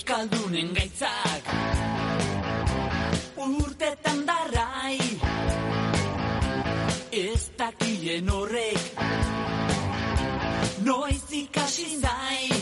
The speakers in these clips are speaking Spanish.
Euskaldunen gaitzak. Urtetan darrai. Ez dakien horrek. Noiz ikasi zain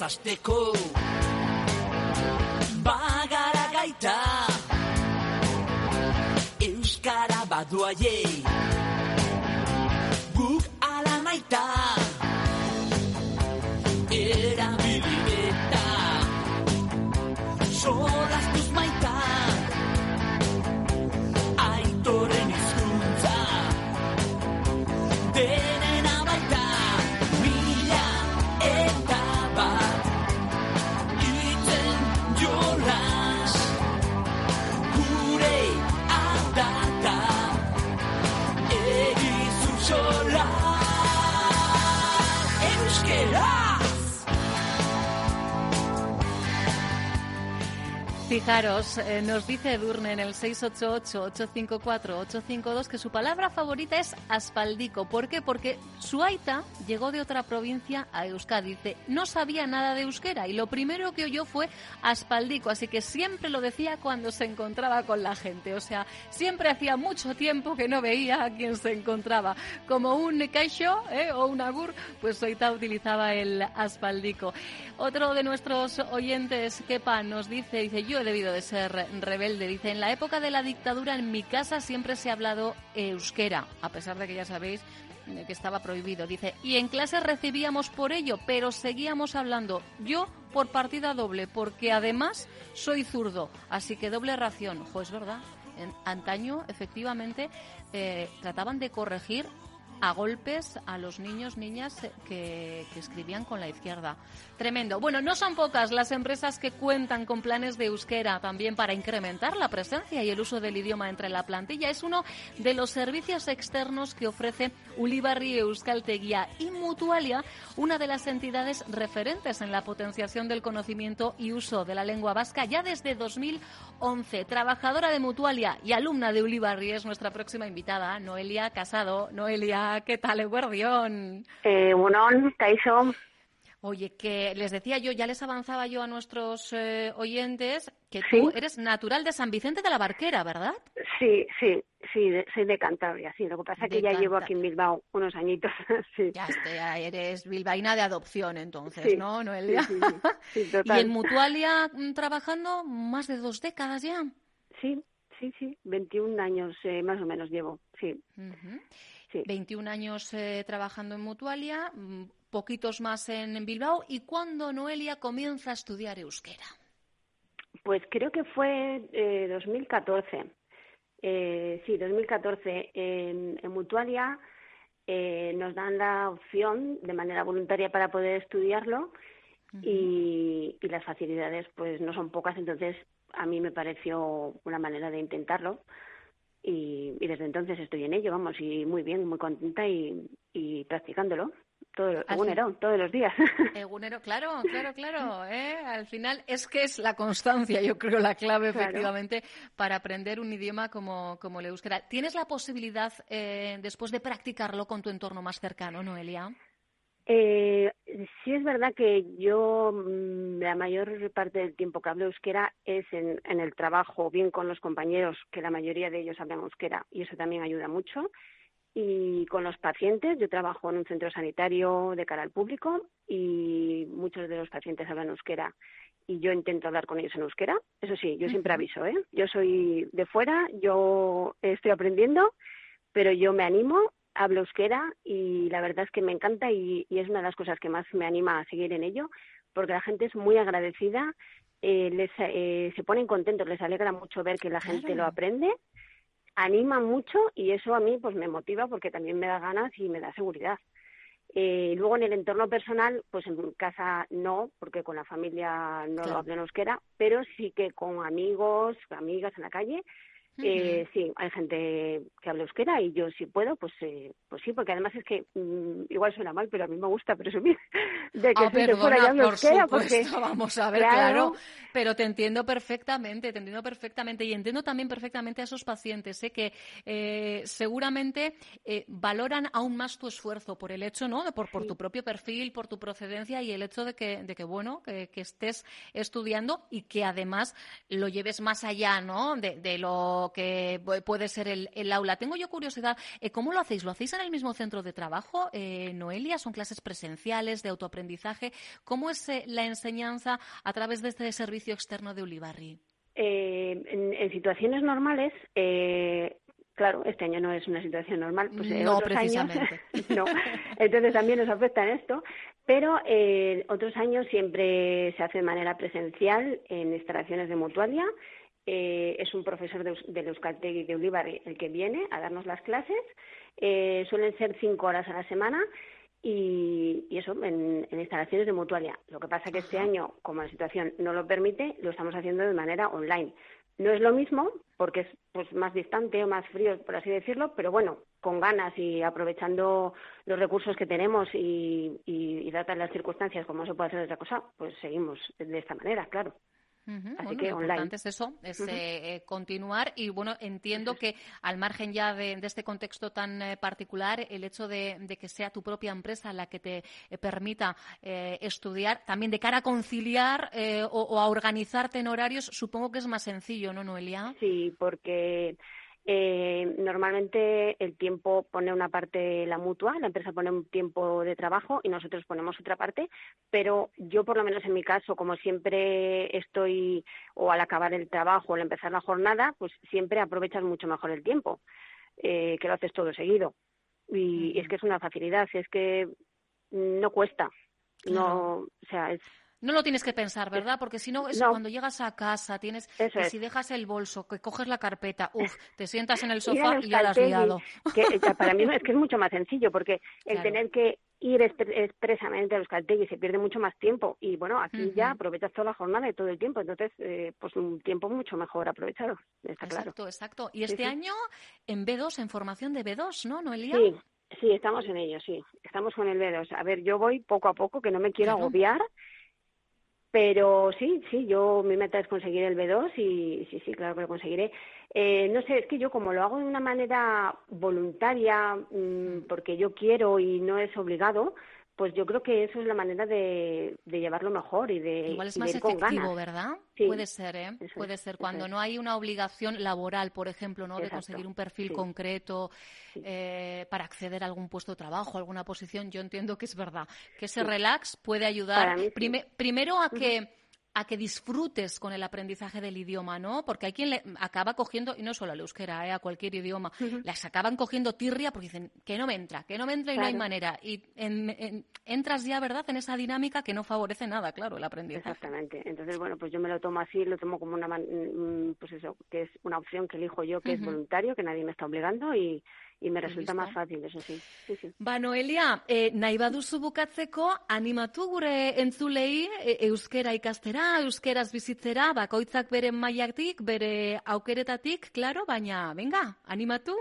Erderaz azteko Bagara gaita. Euskara baduaiei Guk ala naita. Erabili eta Fijaros, eh, nos dice Edurne en el 688-854-852 que su palabra favorita es aspaldico. ¿Por qué? Porque su aita llegó de otra provincia a Euskadi. Dice, no sabía nada de euskera y lo primero que oyó fue aspaldico, así que siempre lo decía cuando se encontraba con la gente. O sea, siempre hacía mucho tiempo que no veía a quien se encontraba. Como un caixo ¿eh? o un agur, pues Oita utilizaba el aspaldico. Otro de nuestros oyentes, Kepa, nos dice, dice, yo he debido de ser rebelde. Dice, en la época de la dictadura en mi casa siempre se ha hablado euskera, a pesar de que ya sabéis eh, que estaba prohibido. Dice, y en clase recibíamos por ello, pero seguíamos hablando. Yo por partida doble, porque además soy zurdo, así que doble ración. Pues verdad, en antaño efectivamente eh, trataban de corregir a golpes a los niños, niñas eh, que, escribían con la izquierda. Tremendo. Bueno, no son pocas las empresas que cuentan con planes de euskera también para incrementar la presencia y el uso del idioma entre la plantilla. Es uno de los servicios externos que ofrece Ulibarri Euskalteguía y Mutualia, una de las entidades referentes en la potenciación del conocimiento y uso de la lengua vasca ya desde 2011. Trabajadora de Mutualia y alumna de Ulibarri es nuestra próxima invitada, Noelia Casado. Noelia, ¿qué tal, Eguardión? Eh, Unón, Kaixo. Oye, que les decía yo, ya les avanzaba yo a nuestros eh, oyentes que Sí. tú eres natural de San Vicente de la Barquera, ¿verdad? Sí, sí, sí, de- soy de Cantabria, sí. Lo que pasa es que De ya llevo aquí en Bilbao unos añitos, sí. Ya, este, ya eres bilbaína de adopción, entonces, Sí, ¿no, Noelia? sí, sí, y total. en Mutualia mm, trabajando más de dos décadas ya. Sí, sí, sí, 21 años eh, más o menos llevo, sí, Ujú. Sí. 21 años eh, trabajando en Mutualia, mm, poquitos más en, en Bilbao. ¿Y cuándo Noelia comienza a estudiar euskera? Pues creo que fue eh, 2014. Eh, sí, 2014. En, en Mutualia eh, nos dan la opción de manera voluntaria para poder estudiarlo y, y las facilidades pues no son pocas, entonces a mí me pareció una manera de intentarlo y, y desde entonces estoy en ello, vamos, y muy bien, muy contenta y, y practicándolo todo, egunero, todos los días. Egunero, claro, claro, claro. ¿eh? Al final es que es la constancia, yo creo, la clave Claro. efectivamente para aprender un idioma como, como el euskera. ¿Tienes la posibilidad, eh, después de practicarlo con tu entorno más cercano, Noelia? Eh, sí es verdad que yo mm, la mayor parte del tiempo que hablo euskera es en, en el trabajo, bien con los compañeros, que la mayoría de ellos hablan euskera y eso también ayuda mucho. Y con los pacientes, yo trabajo en un centro sanitario de cara al público y muchos de los pacientes hablan euskera y yo intento hablar con ellos en euskera. Eso sí, yo siempre aviso, ¿eh? Yo soy de fuera, yo estoy aprendiendo, pero yo me animo hablo euskera y la verdad es que me encanta y, y es una de las cosas que más me anima a seguir en ello, porque la gente es muy agradecida, eh, les, eh, se ponen contentos, les alegra mucho ver que la gente lo aprende, anima mucho y eso a mí pues me motiva porque también me da ganas y me da seguridad. Eh, luego en el entorno personal, pues en casa no, porque con la familia no Claro. lo hablo en euskera, pero sí que con amigos, amigas en la calle, eh, sí, hay gente que habla euskera y yo si puedo, pues eh, pues sí, porque además es que mm, igual suena mal, pero a mí me gusta presumir de que Ah, soy de fuera perdona, hablo por euskera, supuesto, porque vamos a ver, claro. claro. pero te entiendo perfectamente, te entiendo perfectamente y entiendo también perfectamente a esos pacientes ¿eh? que eh, seguramente eh, valoran aún más tu esfuerzo por el hecho, ¿no? De por, por Sí. tu propio perfil, por tu procedencia y el hecho de que, de que bueno, que, que estés estudiando y que además lo lleves más allá, ¿no? De, de lo que pu- puede ser el, el aula. Tengo yo curiosidad, eh, ¿cómo lo hacéis? ¿Lo hacéis en el mismo centro de trabajo, eh, Noelia? ¿Son clases presenciales de autoaprendizaje? ¿Cómo es eh, la enseñanza a través de este servicio externo de Ulibarri? eh, en, en situaciones normales, eh, claro, este año no es una situación normal, pues No, otros años, precisamente. no, entonces también nos afecta en esto, pero eh, otros años siempre se hace de manera presencial en instalaciones de Mutualia. Eh, es un profesor de, del Euskaltegui de Ulibarri el que viene a darnos las clases. Eh, suelen ser cinco horas a la semana y, y eso en, en instalaciones de Mutualia. Lo que pasa que este año, como la situación no lo permite, lo estamos haciendo de manera online. No es lo mismo porque es pues más distante o más frío, por así decirlo, pero bueno, con ganas y aprovechando los recursos que tenemos y, y, y dadas las circunstancias, como se puede hacer otra cosa, pues seguimos de esta manera, claro. Así bueno, que lo importante es eso, es eh, eh, continuar. Y bueno, entiendo que al margen ya de, de este contexto tan eh, particular, el hecho de, de que sea tu propia empresa la que te eh, permita eh, estudiar, también de cara a conciliar eh, o, o a organizarte en horarios, supongo que es más sencillo, ¿no, Noelia? Sí, porque eh, normalmente el tiempo pone una parte la mutua, la empresa pone un tiempo de trabajo y nosotros ponemos otra parte, pero yo por lo menos en mi caso, como siempre estoy o al acabar el trabajo o al empezar la jornada, pues siempre aprovechas mucho mejor el tiempo, eh, que lo haces todo seguido. Y, es que es una facilidad, es que no cuesta, no, o sea, es No lo tienes que pensar, ¿verdad? Porque si no, eso No. cuando llegas a casa, tienes Eso que es. si dejas el bolso, que coges la carpeta, uff, te sientas en el sofá y ya la has liado. que para mí es que es mucho más sencillo porque el Claro. tener que ir expre- expresamente a Euskaltegui se pierde mucho más tiempo y bueno aquí ya aprovechas toda la jornada y todo el tiempo entonces eh, pues un tiempo mucho mejor aprovechado está claro Exacto, exacto. Y este sí. año en B2, en formación de B2, ¿no, Noelia? sí sí estamos en ello sí estamos con el B2 a ver yo voy poco a poco que no me quiero Claro. agobiar pero sí, sí, yo mi meta es conseguir el B2 y sí, sí, claro que lo conseguiré. Eh, no sé, es que yo como lo hago de una manera voluntaria, mm, porque yo quiero y no es obligado, pues yo creo que eso es la manera de, de llevarlo mejor y de, Igual es más efectivo, ganas. ¿verdad? Sí, Puede ser, ¿eh? Puede ser. Cuando es. no hay una obligación laboral, por ejemplo, ¿no? De conseguir un perfil sí. concreto Sí. eh, para acceder a algún puesto de trabajo, alguna posición, yo entiendo que es verdad. Que ese relax puede ayudar mí prime- primero a que a que disfrutes con el aprendizaje del idioma, ¿no? Porque hay quien le acaba cogiendo, y no solo al euskera, ¿eh? a cualquier idioma, las acaban cogiendo tirria porque dicen que no me entra, que no me entra y no hay manera. Y en- en- entras ya, ¿verdad?, en esa dinámica que no favorece nada, claro, el aprendizaje. Exactamente. Entonces, bueno, pues yo me lo tomo así, lo tomo como una, mm, pues eso, que es una opción que elijo yo, que es voluntario, que nadie me está obligando y, y me resulta más fácil, eso sí. sí, sí. Ba, Noelia, e, nahi baduzu bukatzeko, animatu gure entzulei e, euskera ikastera, euskeraz bizitzera, bakoitzak bere mailatik, bere aukeretatik, claro, baina, venga, animatu.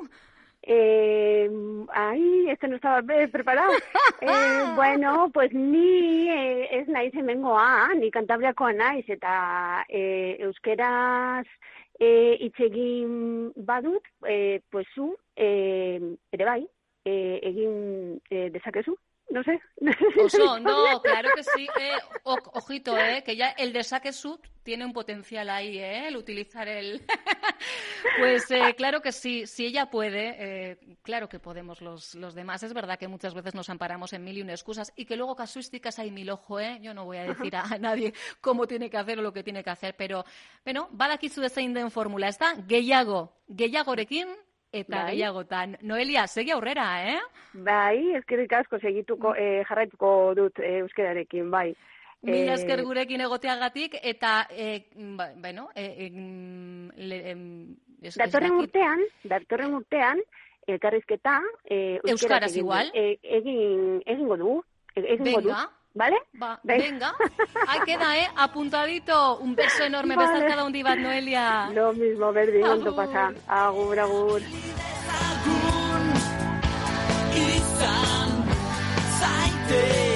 Eh, ahí, este no estaba preparado. Eh, bueno, pues ni eh, ez naiz hemengoa, ni kantabriakoa naiz, eta eh, euskeraz eh, hitz egin badut, eh, pues zu, eh, ere bai, eh, egin eh, dezakezu, no sé. No Oso, claro que sí. Eh, o- ojito, eh, que ya el de saque sud tiene un potencial ahí, eh, el utilizar el... pues eh, claro que sí, si ella puede, eh, claro que podemos los, los demás. Es verdad que muchas veces nos amparamos en mil y una excusas y que luego casuísticas hay mil ojo, eh. Yo no voy a decir a, nadie cómo tiene que hacer o lo que tiene que hacer, pero, bueno, badakizu zein den formula, ez da? Gehiago, gehiagorekin eta Bai. gehiagotan. Noelia, segi aurrera, eh? Bai, eskerrik asko segituko, eh, jarraituko dut eh, euskararekin, bai. Mila Eh, esker gurekin egoteagatik, eta, e, ba, bueno, e, e, le, em, ez- ez Datorren dakit. urtean, datorren urtean, elkarrizketa eh, Euskaraz igual? egin, egingo dugu, e- egingo du, Venga, ¿vale? ba, Venga. venga. Ahí queda, ¿eh? Apuntadito. Un beso enorme. Vale. Besarkada handi bat, Noelia. Lo mismo, ondo Agur. pasa. Agur, agur. izan zaite